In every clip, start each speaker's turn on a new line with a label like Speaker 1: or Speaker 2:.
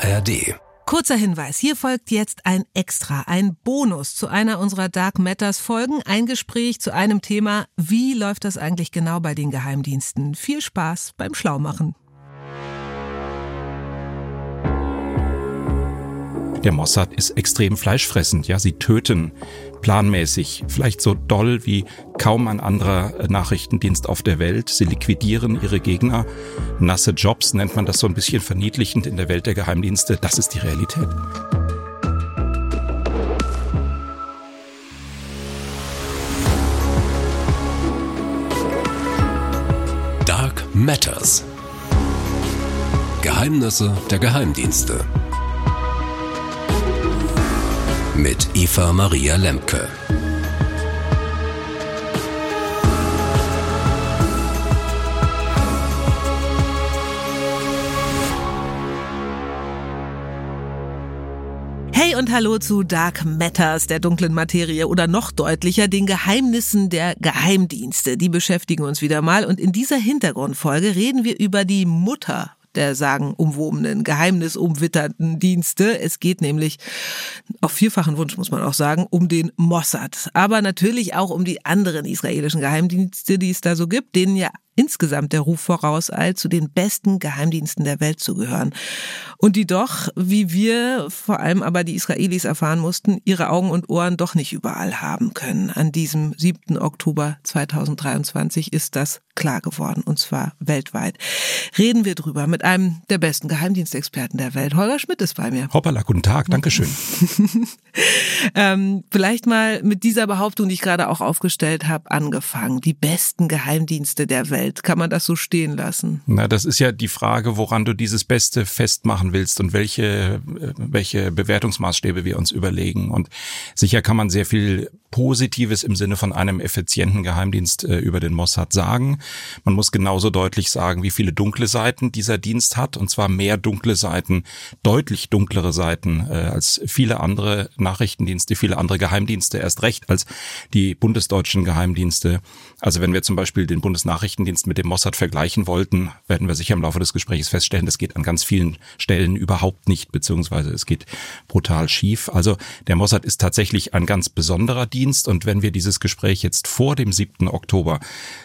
Speaker 1: ARD.
Speaker 2: Kurzer Hinweis, hier folgt jetzt ein Extra, ein Bonus zu einer unserer Dark Matters Folgen, ein Gespräch zu einem Thema, wie läuft das eigentlich genau bei den Geheimdiensten? Viel Spaß beim Schlaumachen.
Speaker 3: Der Mossad ist extrem fleischfressend, ja, sie töten planmäßig, vielleicht so doll wie kaum ein anderer Nachrichtendienst auf der Welt. Sie liquidieren ihre Gegner. Nasse Jobs nennt man das so ein bisschen verniedlichend in der Welt der Geheimdienste. Das ist die Realität.
Speaker 1: Dark Matters. Geheimnisse der Geheimdienste mit Eva Maria Lemke.
Speaker 2: Hey und hallo zu Dark Matters, der dunklen Materie oder noch deutlicher den Geheimnissen der Geheimdienste. Die beschäftigen uns wieder mal und in dieser Hintergrundfolge reden wir über die Mutter der sagenumwobenen, geheimnisumwitternden Dienste. Es geht nämlich auf vierfachen Wunsch, muss man auch sagen, um den Mossad. Aber natürlich auch um die anderen israelischen Geheimdienste, die es da so gibt, denen ja insgesamt der Ruf vorauseilt, zu den besten Geheimdiensten der Welt zu gehören. Und die doch, wie wir, vor allem aber die Israelis erfahren mussten, ihre Augen und Ohren doch nicht überall haben können. An diesem 7. Oktober 2023 ist das klar geworden, und zwar weltweit. Reden wir drüber mit einem der besten Geheimdienstexperten der Welt. Holger Schmidt ist bei mir.
Speaker 3: Hoppala, guten Tag, Dankeschön.
Speaker 2: ähm, vielleicht mal mit dieser Behauptung, die ich gerade auch aufgestellt habe, angefangen. Die besten Geheimdienste der Welt. Welt. Kann man das so stehen lassen?
Speaker 3: Na, das ist ja die Frage, woran du dieses Beste festmachen willst und welche, äh, welche Bewertungsmaßstäbe wir uns überlegen. Und sicher kann man sehr viel Positives im Sinne von einem effizienten Geheimdienst äh, über den Mossad sagen. Man muss genauso deutlich sagen, wie viele dunkle Seiten dieser Dienst hat, und zwar mehr dunkle Seiten, deutlich dunklere Seiten äh, als viele andere Nachrichtendienste, viele andere Geheimdienste, erst recht als die bundesdeutschen Geheimdienste. Also wenn wir zum Beispiel den Bundesnachrichtendienst mit dem Mossad vergleichen wollten, werden wir sicher im Laufe des Gesprächs feststellen, das geht an ganz vielen Stellen überhaupt nicht, beziehungsweise es geht brutal schief. Also der Mossad ist tatsächlich ein ganz besonderer Dienst und wenn wir dieses Gespräch jetzt vor dem 7. Oktober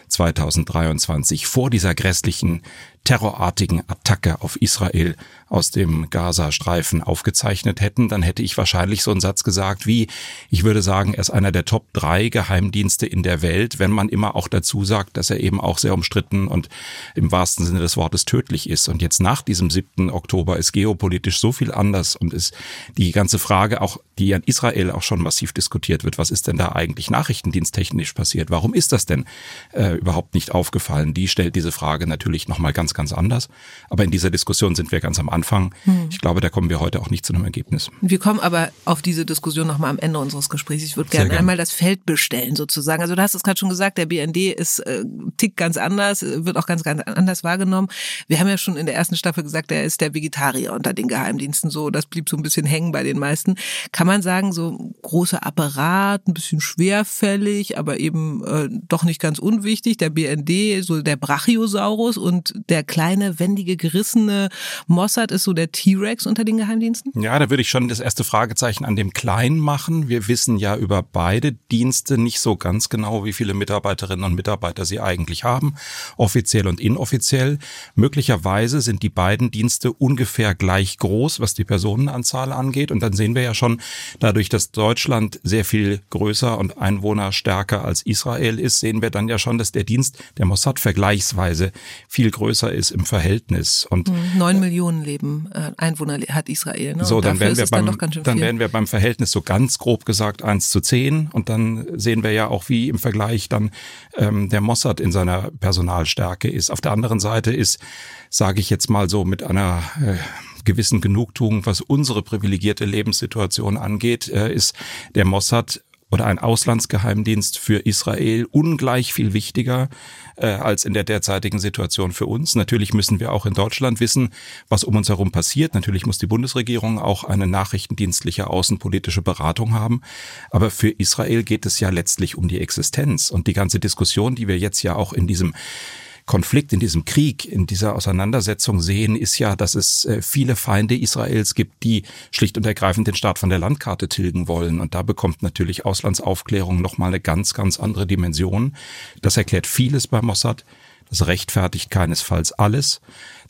Speaker 3: 2023, vor dieser grässlichen terrorartigen Attacke auf Israel aus dem Gazastreifen aufgezeichnet hätten, dann hätte ich wahrscheinlich so einen Satz gesagt wie, ich würde sagen, er ist einer der Top drei Geheimdienste in der Welt, wenn man immer auch dazu sagt, dass er eben auch sehr umstritten und im wahrsten Sinne des Wortes tödlich ist. Und jetzt nach diesem 7. Oktober ist geopolitisch so viel anders und ist die ganze Frage auch, die an Israel auch schon massiv diskutiert wird, was ist denn da eigentlich nachrichtendiensttechnisch passiert? Warum ist das denn äh, überhaupt nicht aufgefallen? Die stellt diese Frage natürlich nochmal ganz ganz, anders. Aber in dieser Diskussion sind wir ganz am Anfang. Hm. Ich glaube, da kommen wir heute auch nicht zu einem Ergebnis.
Speaker 2: Wir kommen aber auf diese Diskussion nochmal am Ende unseres Gesprächs. Ich würde gerne gern. einmal das Feld bestellen sozusagen. Also du hast es gerade schon gesagt, der BND ist äh, tickt ganz anders, wird auch ganz, ganz anders wahrgenommen. Wir haben ja schon in der ersten Staffel gesagt, er ist der Vegetarier unter den Geheimdiensten so. Das blieb so ein bisschen hängen bei den meisten. Kann man sagen, so großer Apparat, ein bisschen schwerfällig, aber eben äh, doch nicht ganz unwichtig. Der BND, so der Brachiosaurus und der kleine, wendige, gerissene Mossad ist so der T-Rex unter den Geheimdiensten?
Speaker 3: Ja, da würde ich schon das erste Fragezeichen an dem Kleinen machen. Wir wissen ja über beide Dienste nicht so ganz genau, wie viele Mitarbeiterinnen und Mitarbeiter sie eigentlich haben, offiziell und inoffiziell. Möglicherweise sind die beiden Dienste ungefähr gleich groß, was die Personenanzahl angeht. Und dann sehen wir ja schon, dadurch, dass Deutschland sehr viel größer und einwohnerstärker als Israel ist, sehen wir dann ja schon, dass der Dienst der Mossad vergleichsweise viel größer ist im Verhältnis. Und
Speaker 2: hm, neun Millionen Leben äh, Einwohner hat Israel. Ne?
Speaker 3: So, dann wären wir beim, dann, dann wären wir beim Verhältnis so ganz grob gesagt eins zu zehn und dann sehen wir ja auch, wie im Vergleich dann ähm, der Mossad in seiner Personalstärke ist. Auf der anderen Seite ist, sage ich jetzt mal so mit einer äh, gewissen Genugtuung, was unsere privilegierte Lebenssituation angeht, äh, ist der Mossad oder ein Auslandsgeheimdienst für Israel ungleich viel wichtiger äh, als in der derzeitigen Situation für uns. Natürlich müssen wir auch in Deutschland wissen, was um uns herum passiert. Natürlich muss die Bundesregierung auch eine nachrichtendienstliche außenpolitische Beratung haben. Aber für Israel geht es ja letztlich um die Existenz und die ganze Diskussion, die wir jetzt ja auch in diesem Konflikt, in diesem Krieg, in dieser Auseinandersetzung sehen, ist ja, dass es äh, viele Feinde Israels gibt, die schlicht und ergreifend den Staat von der Landkarte tilgen wollen. Und da bekommt natürlich Auslandsaufklärung nochmal eine ganz, ganz andere Dimension. Das erklärt vieles bei Mossad. Das rechtfertigt keinesfalls alles.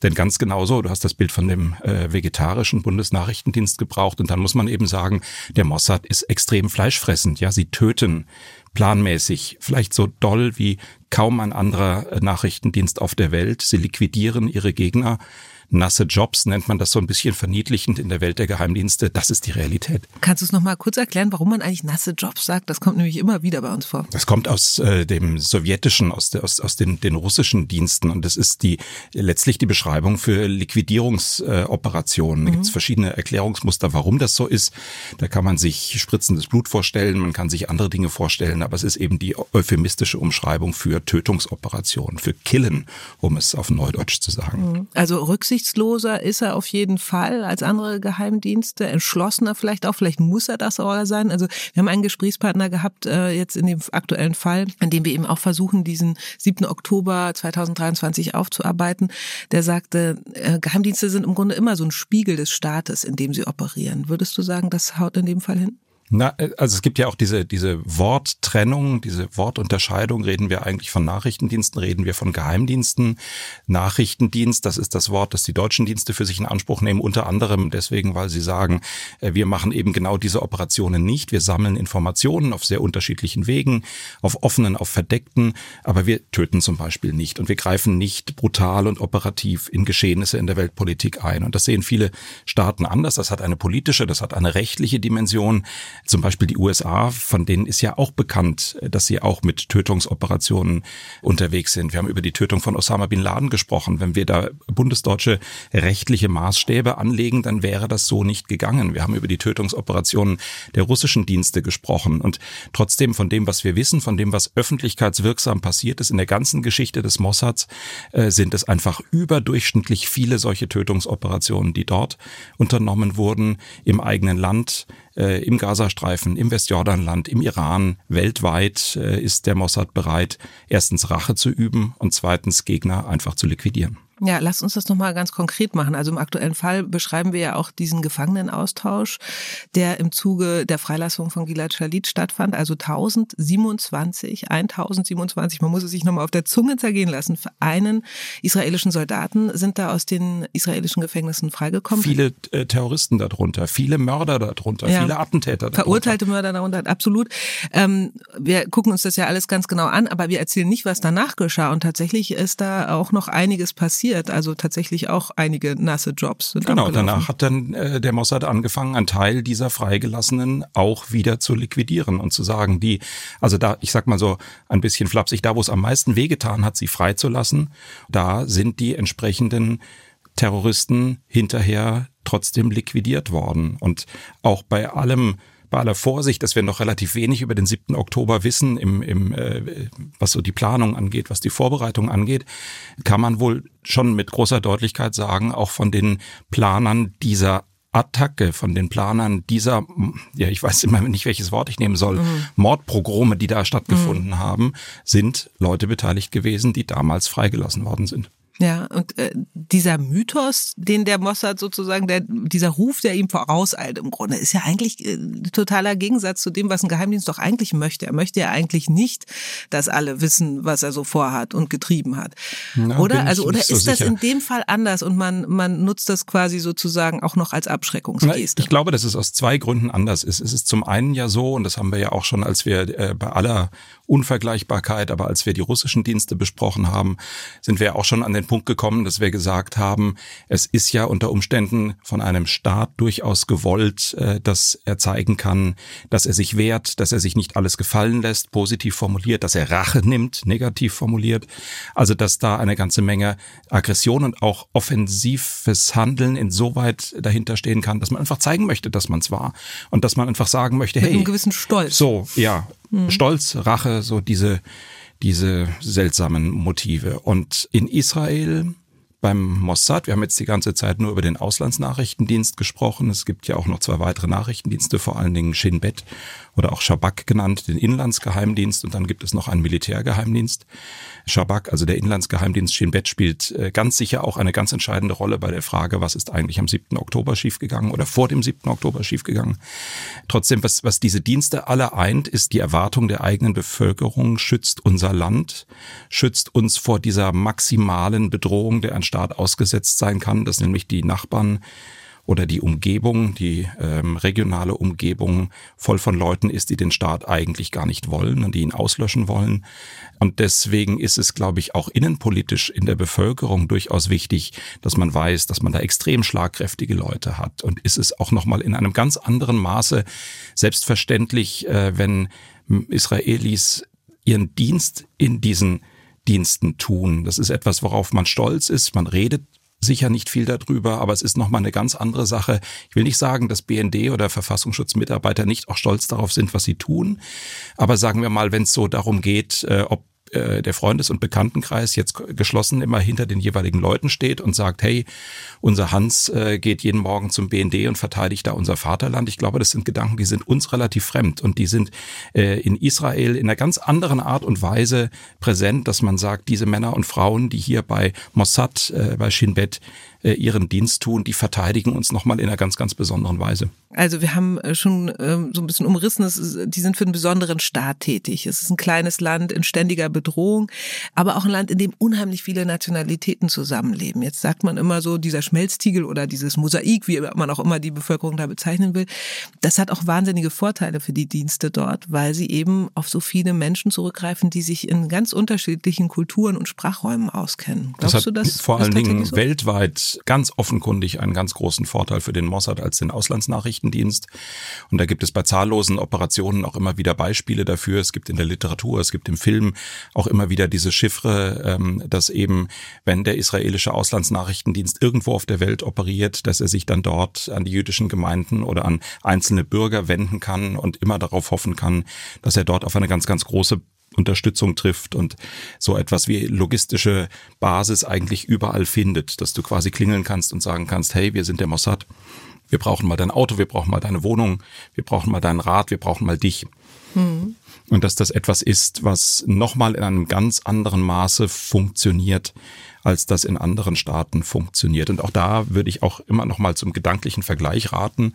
Speaker 3: Denn ganz genauso, du hast das Bild von dem äh, vegetarischen Bundesnachrichtendienst gebraucht und dann muss man eben sagen, der Mossad ist extrem fleischfressend. Ja, sie töten planmäßig, vielleicht so doll wie kaum ein anderer äh, Nachrichtendienst auf der Welt. Sie liquidieren ihre Gegner nasse Jobs, nennt man das so ein bisschen verniedlichend in der Welt der Geheimdienste. Das ist die Realität.
Speaker 2: Kannst du es nochmal kurz erklären, warum man eigentlich nasse Jobs sagt? Das kommt nämlich immer wieder bei uns vor.
Speaker 3: Das kommt aus äh, dem sowjetischen, aus, der, aus, aus den, den russischen Diensten und das ist die letztlich die Beschreibung für Liquidierungsoperationen. Äh, da gibt es mhm. verschiedene Erklärungsmuster, warum das so ist. Da kann man sich spritzendes Blut vorstellen, man kann sich andere Dinge vorstellen, aber es ist eben die euphemistische Umschreibung für Tötungsoperationen, für Killen, um es auf Neudeutsch zu sagen.
Speaker 2: Mhm. Also Rücksicht rücksichtsloser ist er auf jeden Fall als andere Geheimdienste, entschlossener vielleicht auch, vielleicht muss er das auch sein. Also wir haben einen Gesprächspartner gehabt, äh, jetzt in dem aktuellen Fall, in dem wir eben auch versuchen, diesen 7. Oktober 2023 aufzuarbeiten, der sagte, äh, Geheimdienste sind im Grunde immer so ein Spiegel des Staates, in dem sie operieren. Würdest du sagen, das haut in dem Fall hin?
Speaker 3: Na, äh, also es gibt ja auch diese, diese Worttrennung, diese Wortunterscheidung. Reden wir eigentlich von Nachrichtendiensten, reden wir von Geheimdiensten. Nachrichtendienst, das ist das Wort, das die deutschen Dienste für sich in Anspruch nehmen, unter anderem deswegen, weil sie sagen, äh, wir machen eben genau diese Operationen nicht. Wir sammeln Informationen auf sehr unterschiedlichen Wegen, auf offenen, auf verdeckten, aber wir töten zum Beispiel nicht und wir greifen nicht brutal und operativ in Geschehnisse in der Weltpolitik ein. Und das sehen viele Staaten anders. Das hat eine politische, das hat eine rechtliche Dimension. Zum Beispiel die USA, von denen ist ja auch bekannt, dass sie auch mit Tötungsoperationen unterwegs sind. Wir haben über die Tötung von Osama bin Laden gesprochen. Wenn wir da bundesdeutsche rechtliche Maßstäbe anlegen, dann wäre das so nicht gegangen. Wir haben über die Tötungsoperationen der russischen Dienste gesprochen. Und trotzdem von dem, was wir wissen, von dem, was öffentlichkeitswirksam passiert ist in der ganzen Geschichte des Mossads, äh, sind es einfach überdurchschnittlich viele solche Tötungsoperationen, die dort unternommen wurden, im eigenen Land, äh, im Gazastreifen, im Westjordanland, im Iran, weltweit äh, ist der Mossad bereit, erstens Rache zu üben und zweitens Gegner einfach zu liquidieren.
Speaker 2: Ja, lass uns das nochmal ganz konkret machen. Also im aktuellen Fall beschreiben wir ja auch diesen Gefangenenaustausch, der im Zuge der Freilassung von Gilad Shalit stattfand. Also 1027, 1027, man muss es sich nochmal auf der Zunge zergehen lassen, für einen israelischen Soldaten sind da aus den israelischen Gefängnissen freigekommen.
Speaker 3: Viele äh, Terroristen darunter, viele Mörder darunter, ja. viele Attentäter darunter.
Speaker 2: Verurteilte Mörder darunter, absolut. Ähm, wir gucken uns das ja alles ganz genau an, aber wir erzählen nicht, was danach geschah. Und tatsächlich ist da auch noch einiges passiert passiert. Also tatsächlich auch einige nasse Jobs sind
Speaker 3: Genau, danach hat dann äh, der Mossad angefangen, einen Teil dieser Freigelassenen auch wieder zu liquidieren und zu sagen, die, also da, ich sag mal so ein bisschen flapsig, da wo es am meisten wehgetan hat, sie freizulassen, da sind die entsprechenden Terroristen hinterher trotzdem liquidiert worden. Und auch bei allem bei aller Vorsicht, dass wir noch relativ wenig über den 7. Oktober wissen, im, im, äh, was so die Planung angeht, was die Vorbereitung angeht, kann man wohl schon mit großer Deutlichkeit sagen, auch von den Planern dieser Attacke von den Planern dieser, ja, ich weiß immer nicht, welches Wort ich nehmen soll, mhm. Mordprogrome, die da stattgefunden mhm. haben, sind Leute beteiligt gewesen, die damals freigelassen worden sind.
Speaker 2: Ja, und äh, dieser Mythos, den der Mossad sozusagen, der, dieser Ruf, der ihm vorauseilt im Grunde, ist ja eigentlich äh, totaler Gegensatz zu dem, was ein Geheimdienst doch eigentlich möchte. Er möchte ja eigentlich nicht, dass alle wissen, was er so vorhat und getrieben hat. Na, oder? Also, oder ist so das in dem Fall anders und man, man nutzt das quasi sozusagen auch noch als Abschreckungsgeste?
Speaker 3: ich glaube, dass es aus zwei Gründen anders ist. Es ist zum einen ja so, und das haben wir ja auch schon, als wir äh, bei aller Unvergleichbarkeit, aber als wir die russischen Dienste besprochen haben, sind wir auch schon an den Punkt gekommen, dass wir gesagt haben, es ist ja unter Umständen von einem Staat durchaus gewollt, äh, dass er zeigen kann, dass er sich wehrt, dass er sich nicht alles gefallen lässt, positiv formuliert, dass er Rache nimmt, negativ formuliert. Also dass da eine ganze Menge Aggression und auch offensives Handeln insoweit dahinter stehen kann, dass man einfach zeigen möchte, dass man es war und dass man einfach sagen möchte,
Speaker 2: Mit
Speaker 3: hey,
Speaker 2: einem gewissen Stolz.
Speaker 3: So, ja, mhm. Stolz, Rache, so diese diese seltsamen Motive. Und in Israel beim Mossad. Wir haben jetzt die ganze Zeit nur über den Auslandsnachrichtendienst gesprochen. Es gibt ja auch noch zwei weitere Nachrichtendienste, vor allen Dingen Shin Bet oder auch Shabak genannt, den Inlandsgeheimdienst. Und dann gibt es noch einen Militärgeheimdienst. Shabak, also der Inlandsgeheimdienst Shin Bet, spielt äh, ganz sicher auch eine ganz entscheidende Rolle bei der Frage, was ist eigentlich am 7. Oktober schiefgegangen oder vor dem 7. Oktober schiefgegangen. Trotzdem, was, was diese Dienste alle eint, ist die Erwartung der eigenen Bevölkerung, schützt unser Land, schützt uns vor dieser maximalen Bedrohung, der ein Staat ausgesetzt sein kann, dass nämlich die Nachbarn oder die Umgebung, die ähm, regionale Umgebung voll von Leuten ist, die den Staat eigentlich gar nicht wollen und die ihn auslöschen wollen. Und deswegen ist es, glaube ich, auch innenpolitisch in der Bevölkerung durchaus wichtig, dass man weiß, dass man da extrem schlagkräftige Leute hat. Und ist es auch nochmal in einem ganz anderen Maße selbstverständlich, äh, wenn Israelis ihren Dienst in diesen Diensten tun. Das ist etwas, worauf man stolz ist. Man redet sicher nicht viel darüber, aber es ist nochmal eine ganz andere Sache. Ich will nicht sagen, dass BND oder Verfassungsschutzmitarbeiter nicht auch stolz darauf sind, was sie tun. Aber sagen wir mal, wenn es so darum geht, äh, ob äh, der Freundes- und Bekanntenkreis jetzt geschlossen immer hinter den jeweiligen Leuten steht und sagt, hey, unser Hans äh, geht jeden Morgen zum BND und verteidigt da unser Vaterland. Ich glaube, das sind Gedanken, die sind uns relativ fremd und die sind äh, in Israel in einer ganz anderen Art und Weise präsent, dass man sagt, diese Männer und Frauen, die hier bei Mossad, äh, bei Shin Bet äh, ihren Dienst tun, die verteidigen uns nochmal in einer ganz, ganz besonderen Weise.
Speaker 2: Also wir haben äh, schon ähm, so ein bisschen umrissen, die sind für einen besonderen Staat tätig. Es ist ein kleines Land in ständiger Bedrohung, aber auch ein Land, in dem unheimlich viele Nationalitäten zusammenleben. Jetzt sagt man immer so, dieser Schmelztiegel oder dieses Mosaik, wie man auch immer die Bevölkerung da bezeichnen will, das hat auch wahnsinnige Vorteile für die Dienste dort, weil sie eben auf so viele Menschen zurückgreifen, die sich in ganz unterschiedlichen Kulturen und Sprachräumen auskennen.
Speaker 3: Glaubst das du das? Vor allen Dingen so? weltweit ganz offenkundig einen ganz großen Vorteil für den Mossad als den Auslandsnachrichtendienst. Und da gibt es bei zahllosen Operationen auch immer wieder Beispiele dafür. Es gibt in der Literatur, es gibt im Film auch immer wieder diese Chiffre, ähm, dass eben, wenn der israelische Auslandsnachrichtendienst irgendwo auf der Welt operiert, dass er sich dann dort an die jüdischen Gemeinden oder an einzelne Bürger wenden kann und immer darauf hoffen kann, dass er dort auf eine ganz, ganz große Unterstützung trifft und so etwas wie logistische Basis eigentlich überall findet, dass du quasi klingeln kannst und sagen kannst, hey, wir sind der Mossad, wir brauchen mal dein Auto, wir brauchen mal deine Wohnung, wir brauchen mal deinen Rat, wir brauchen mal dich. Mhm. Und dass das etwas ist, was nochmal in einem ganz anderen Maße funktioniert, als das in anderen Staaten funktioniert. Und auch da würde ich auch immer noch mal zum gedanklichen Vergleich raten.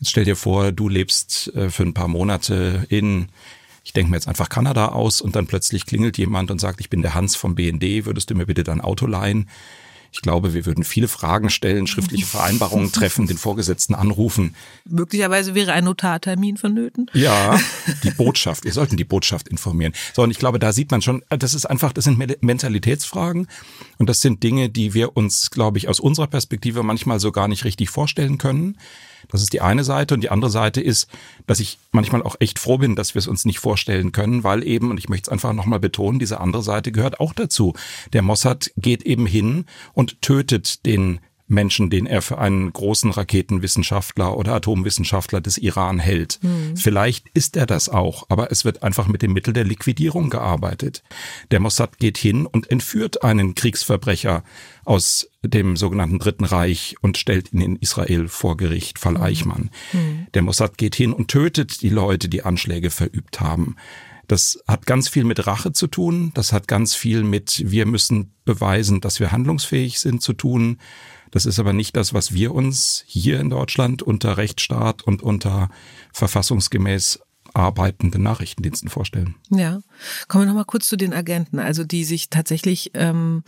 Speaker 3: Jetzt stell dir vor, du lebst äh, für ein paar Monate in ich denke mir jetzt einfach Kanada aus und dann plötzlich klingelt jemand und sagt, ich bin der Hans vom BND, würdest du mir bitte dein Auto leihen? Ich glaube, wir würden viele Fragen stellen, schriftliche Vereinbarungen treffen, den Vorgesetzten anrufen.
Speaker 2: Möglicherweise wäre ein Notartermin vonnöten.
Speaker 3: Ja, die Botschaft. Wir sollten die Botschaft informieren. So, und ich glaube, da sieht man schon, das ist einfach, das sind Mentalitätsfragen und das sind Dinge, die wir uns, glaube ich, aus unserer Perspektive manchmal so gar nicht richtig vorstellen können. Das ist die eine Seite. Und die andere Seite ist, dass ich manchmal auch echt froh bin, dass wir es uns nicht vorstellen können, weil eben, und ich möchte es einfach nochmal betonen, diese andere Seite gehört auch dazu. Der Mossad geht eben hin und tötet den Menschen, den er für einen großen Raketenwissenschaftler oder Atomwissenschaftler des Iran hält. Mhm. Vielleicht ist er das auch, aber es wird einfach mit dem Mittel der Liquidierung gearbeitet. Der Mossad geht hin und entführt einen Kriegsverbrecher aus dem sogenannten Dritten Reich und stellt ihn in Israel vor Gericht, Fall Eichmann. Mhm. Der Mossad geht hin und tötet die Leute, die Anschläge verübt haben. Das hat ganz viel mit Rache zu tun. Das hat ganz viel mit, wir müssen beweisen, dass wir handlungsfähig sind zu tun. Das ist aber nicht das, was wir uns hier in Deutschland unter Rechtsstaat und unter verfassungsgemäß arbeitenden Nachrichtendiensten vorstellen.
Speaker 2: Ja, kommen wir noch mal kurz zu den Agenten, also die sich tatsächlich ähm,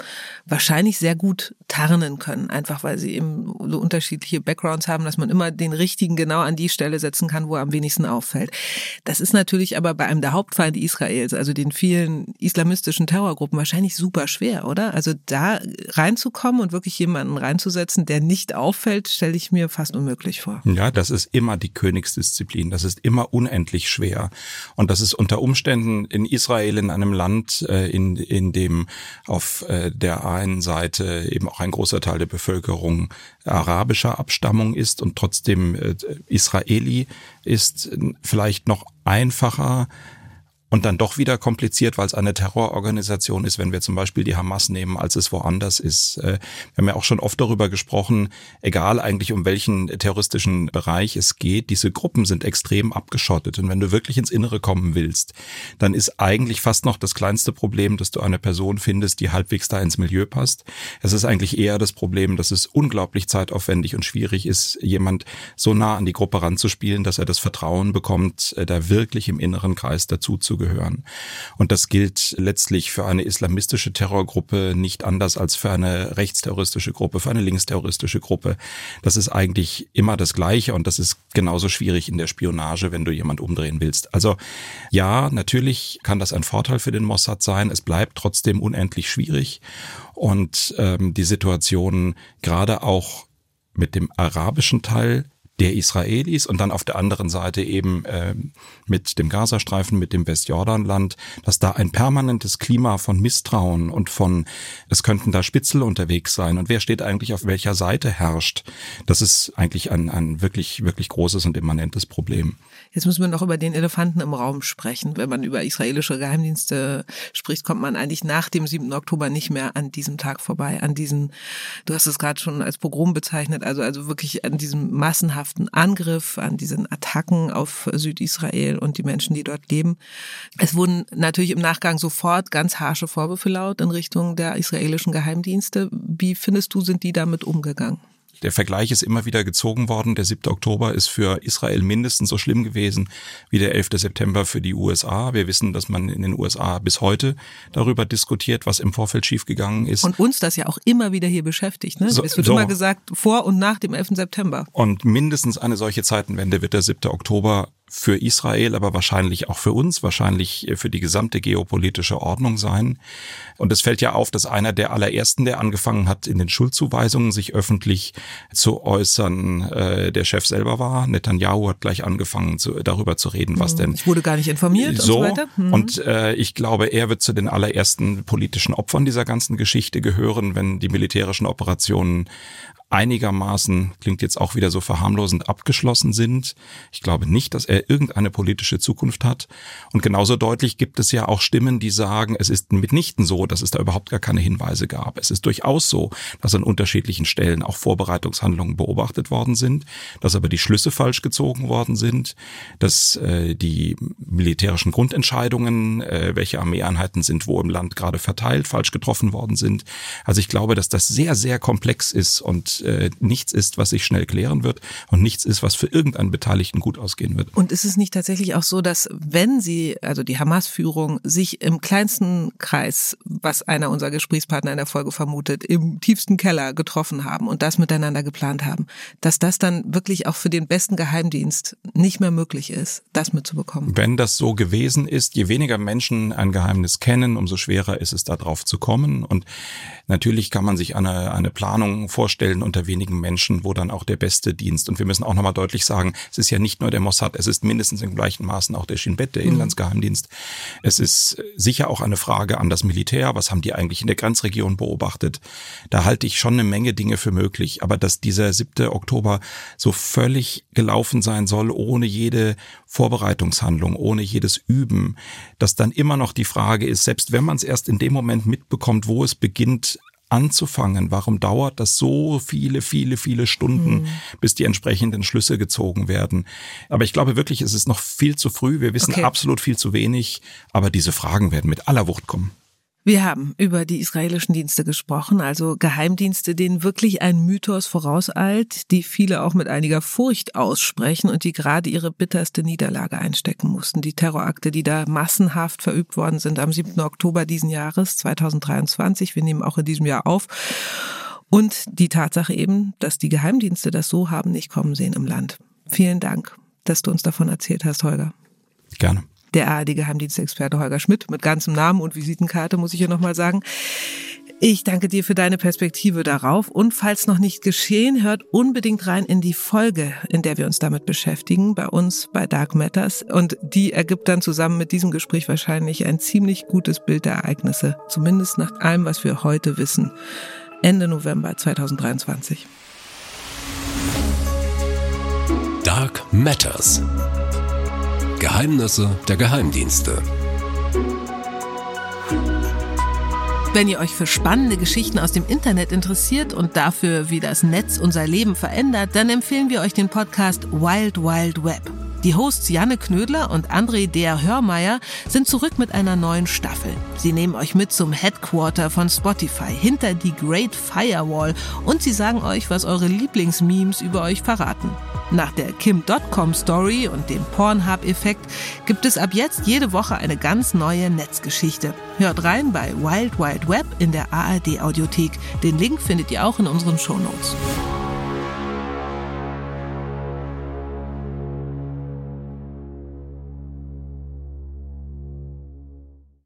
Speaker 2: wahrscheinlich sehr gut tarnen können, einfach weil sie eben so unterschiedliche Backgrounds haben, dass man immer den richtigen genau an die Stelle setzen kann, wo er am wenigsten auffällt. Das ist natürlich aber bei einem der Hauptfeinde Israels, also den vielen islamistischen Terrorgruppen, wahrscheinlich super schwer, oder? Also da reinzukommen und wirklich jemanden reinzusetzen, der nicht auffällt, stelle ich mir fast unmöglich vor.
Speaker 3: Ja, das ist immer die Königsdisziplin. Das ist immer unendlich schwer. Und das ist unter Umständen in Israel, in einem Land, äh, in, in dem auf äh, der einen Seite eben auch ein großer Teil der Bevölkerung arabischer Abstammung ist und trotzdem äh, Israeli ist, vielleicht noch einfacher und dann doch wieder kompliziert, weil es eine Terrororganisation ist, wenn wir zum Beispiel die Hamas nehmen, als es woanders ist. Äh, wir haben ja auch schon oft darüber gesprochen, egal eigentlich um welchen terroristischen Bereich es geht, diese Gruppen sind extrem abgeschottet. Und wenn du wirklich ins Innere kommen willst, dann ist eigentlich fast noch das kleinste Problem, dass du eine Person findest, die halbwegs da ins Milieu passt. Es ist eigentlich eher das Problem, dass es unglaublich zeitaufwendig und schwierig ist, jemand so nah an die Gruppe ranzuspielen, dass er das Vertrauen bekommt, äh, da wirklich im inneren Kreis dazu zu dazugehören. Und das gilt letztlich für eine islamistische Terrorgruppe nicht anders als für eine rechtsterroristische Gruppe, für eine linksterroristische Gruppe. Das ist eigentlich immer das Gleiche und das ist genauso schwierig in der Spionage, wenn du jemand umdrehen willst. Also ja, natürlich kann das ein Vorteil für den Mossad sein. Es bleibt trotzdem unendlich schwierig und ähm, die Situation gerade auch mit dem arabischen Teil der Israelis und dann auf der anderen Seite eben äh, mit dem Gazastreifen, mit dem Westjordanland, dass da ein permanentes Klima von Misstrauen und von, es könnten da Spitzel unterwegs sein und wer steht eigentlich auf welcher Seite herrscht, das ist eigentlich ein, ein wirklich, wirklich großes und immanentes Problem.
Speaker 2: Jetzt müssen wir noch über den Elefanten im Raum sprechen. Wenn man über israelische Geheimdienste spricht, kommt man eigentlich nach dem 7. Oktober nicht mehr an diesem Tag vorbei, an diesen, du hast es gerade schon als Pogrom bezeichnet, also, also wirklich an diesem massenhaften Angriff, an diesen Attacken auf Südisrael und die Menschen, die dort leben. Es wurden natürlich im Nachgang sofort ganz harsche Vorwürfe laut in Richtung der israelischen Geheimdienste. Wie findest du, sind die damit umgegangen?
Speaker 3: Der Vergleich ist immer wieder gezogen worden. Der 7. Oktober ist für Israel mindestens so schlimm gewesen wie der 11. September für die USA. Wir wissen, dass man in den USA bis heute darüber diskutiert, was im Vorfeld schiefgegangen ist.
Speaker 2: Und uns das ja auch immer wieder hier beschäftigt. Ne? So, es wird so. immer gesagt, vor und nach dem 11. September.
Speaker 3: Und mindestens eine solche Zeitenwende wird der 7. Oktober für Israel, aber wahrscheinlich auch für uns, wahrscheinlich für die gesamte geopolitische Ordnung sein. Und es fällt ja auf, dass einer der allerersten, der angefangen hat, in den Schuldzuweisungen sich öffentlich zu äußern, äh, der Chef selber war. Netanyahu hat gleich angefangen, zu, darüber zu reden, was hm, denn.
Speaker 2: Ich wurde gar nicht informiert
Speaker 3: so,
Speaker 2: und so weiter.
Speaker 3: Hm. Und äh, ich glaube, er wird zu den allerersten politischen Opfern dieser ganzen Geschichte gehören, wenn die militärischen Operationen einigermaßen, klingt jetzt auch wieder so verharmlosend, abgeschlossen sind. Ich glaube nicht, dass er irgendeine politische Zukunft hat. Und genauso deutlich gibt es ja auch Stimmen, die sagen, es ist mitnichten so, dass es da überhaupt gar keine Hinweise gab. Es ist durchaus so, dass an unterschiedlichen Stellen auch Vorbereitungshandlungen beobachtet worden sind, dass aber die Schlüsse falsch gezogen worden sind, dass äh, die militärischen Grundentscheidungen, äh, welche Armeeeinheiten sind wo im Land gerade verteilt, falsch getroffen worden sind. Also ich glaube, dass das sehr, sehr komplex ist und äh, nichts ist, was sich schnell klären wird und nichts ist, was für irgendeinen Beteiligten gut ausgehen wird.
Speaker 2: Und ist es nicht tatsächlich auch so, dass wenn sie, also die Hamas-Führung, sich im kleinsten Kreis, was einer unserer Gesprächspartner in der Folge vermutet, im tiefsten Keller getroffen haben und das miteinander geplant haben, dass das dann wirklich auch für den besten Geheimdienst nicht mehr möglich ist, das mitzubekommen?
Speaker 3: Wenn das so gewesen ist, je weniger Menschen ein Geheimnis kennen, umso schwerer ist es, da drauf zu kommen. Und natürlich kann man sich eine, eine Planung vorstellen unter wenigen Menschen, wo dann auch der beste Dienst. Und wir müssen auch nochmal deutlich sagen, es ist ja nicht nur der Mossad, es ist mindestens im gleichen Maßen auch der Shin Bet, der mhm. Inlandsgeheimdienst. Es ist sicher auch eine Frage an das Militär. Was haben die eigentlich in der Grenzregion beobachtet? Da halte ich schon eine Menge Dinge für möglich. Aber dass dieser 7. Oktober so völlig gelaufen sein soll, ohne jede Vorbereitungshandlung, ohne jedes Üben, dass dann immer noch die Frage ist, selbst wenn man es erst in dem Moment mitbekommt, wo es beginnt, anzufangen? Warum dauert das so viele, viele, viele Stunden, mhm. bis die entsprechenden Schlüsse gezogen werden? Aber ich glaube wirklich, es ist noch viel zu früh. Wir wissen okay. absolut viel zu wenig. Aber diese Fragen werden mit aller Wucht kommen.
Speaker 2: Wir haben über die israelischen Dienste gesprochen, also Geheimdienste, denen wirklich ein Mythos vorauseilt, die viele auch mit einiger Furcht aussprechen und die gerade ihre bitterste Niederlage einstecken mussten. Die Terrorakte, die da massenhaft verübt worden sind am 7. Oktober diesen Jahres 2023. Wir nehmen auch in diesem Jahr auf. Und die Tatsache eben, dass die Geheimdienste das so haben nicht kommen sehen im Land. Vielen Dank, dass du uns davon erzählt hast, Holger.
Speaker 3: Gerne
Speaker 2: der ARD-Geheimdienstexperte Holger Schmidt mit ganzem Namen und Visitenkarte, muss ich hier nochmal sagen. Ich danke dir für deine Perspektive darauf und falls noch nicht geschehen, hört unbedingt rein in die Folge, in der wir uns damit beschäftigen, bei uns bei Dark Matters und die ergibt dann zusammen mit diesem Gespräch wahrscheinlich ein ziemlich gutes Bild der Ereignisse, zumindest nach allem, was wir heute wissen. Ende November 2023.
Speaker 1: Dark Matters. Geheimnisse der Geheimdienste.
Speaker 2: Wenn ihr euch für spannende Geschichten aus dem Internet interessiert und dafür, wie das Netz unser Leben verändert, dann empfehlen wir euch den Podcast Wild Wild Web. Die Hosts Janne Knödler und André Der Hörmeier sind zurück mit einer neuen Staffel. Sie nehmen euch mit zum Headquarter von Spotify, hinter die Great Firewall und sie sagen euch, was eure Lieblingsmemes über euch verraten. Nach der Kim.com Story und dem Pornhub-Effekt gibt es ab jetzt jede Woche eine ganz neue Netzgeschichte. Hört rein bei Wild Wild Web in der ARD Audiothek. Den Link findet ihr auch in unseren Shownotes. Notes.